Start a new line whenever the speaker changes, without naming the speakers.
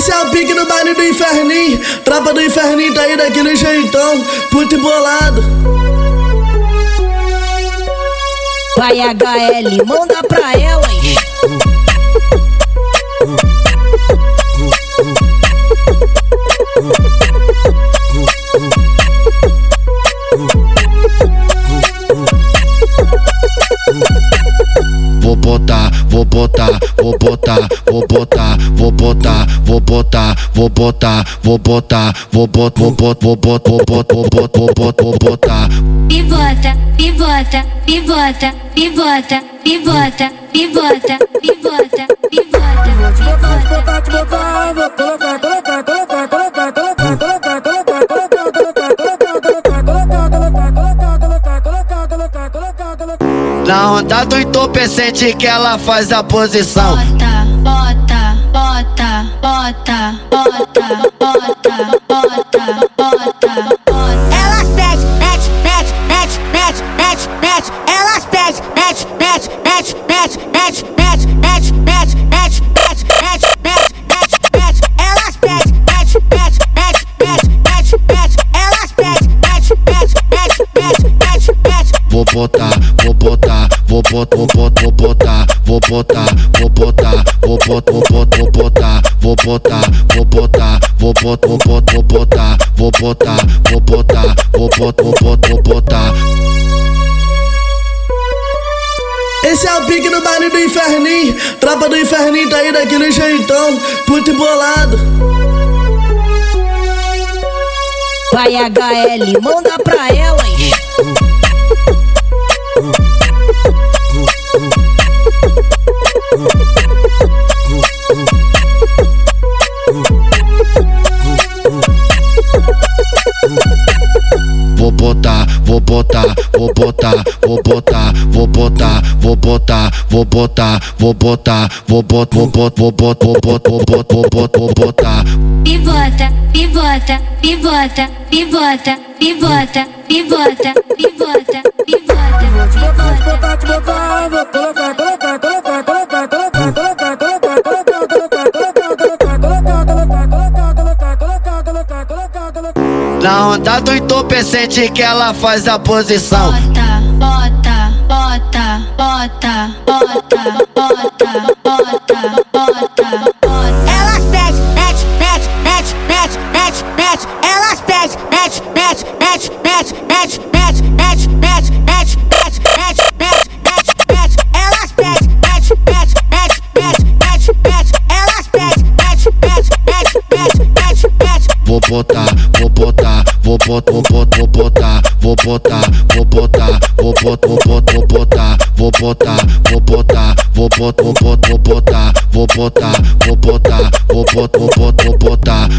Esse é o pique do baile do inferninho. Tropa do inferninho tá aí daquele jeitão, puto bolado.
Vai HL, manda pra elas.
Vou botar, vou botar, vou botar, vou botar, vou botar, vou botar, vou botar, vou botar, vou botar, vou botar, vou botar, vou botar, vou botar, vou botar.
E bota, e bota, e bota, e bota, e bota, e bota, e bota, e bota, e bota.
Te botar, vou colocar, colocar, colocar,
Na onda do entorpecente que ela faz a posição.
Bota, bota, bota, bota, bota, bota, bota, bota.
Elas pede, mete, mete, mete, mete, mete, mete. Elas pede, mete, mete, mete, mete, mete, mete, mete, mete, mete, mete, mete, mete, mete, mete. Elas pede, mete, mete, mete, mete, mete, mete. Elas pede, mete, mete, mete, mete, mete, mete.
Vou botar, vou botar, vou botar, vou botar, vou botar, vou botar, vou botar, vou botar, vou botar, vou botar, vou botar, vou botar, vou botar, vou botar, vou botar, vou botar, vou botar, vou botar, vou botar.
Esse é o pique do baile do inferninho. Tropa do inferninho tá aí daquele jeitão, puto e bolado.
Vai HL, manda pra elas.
Botar, vou botar, vou botar, vou botar, vou botar, vou botar, vou botar, vou botar, vou botar, vou botar, vou botar, vou botar, vou botar, vou botar, vou botar.
E bota, e bota, e bota, e bota, e bota, e bota, e bota, e bota, e
Te
bota.
botar, te botar, vou colocar,
Na onda do entorpecente que ela faz a posição.
Bota, bota, bota, bota, bota, bota, bota, bota, bota.
Elas pede, mete, mete, mete, mete, mete, mete. Elas pede, mete, mete, mete, mete, mete, mete, mete, mete, mete, mete, mete, mete.
Vou botar, botar, vou botar, vou botar, vou botar, vou botar, vou botar, vou botar, vou botar, vou botar, vou botar, vou botar, vou botar, vou botar, vou botar, vou botar, vou botar, vou botar, vou botar.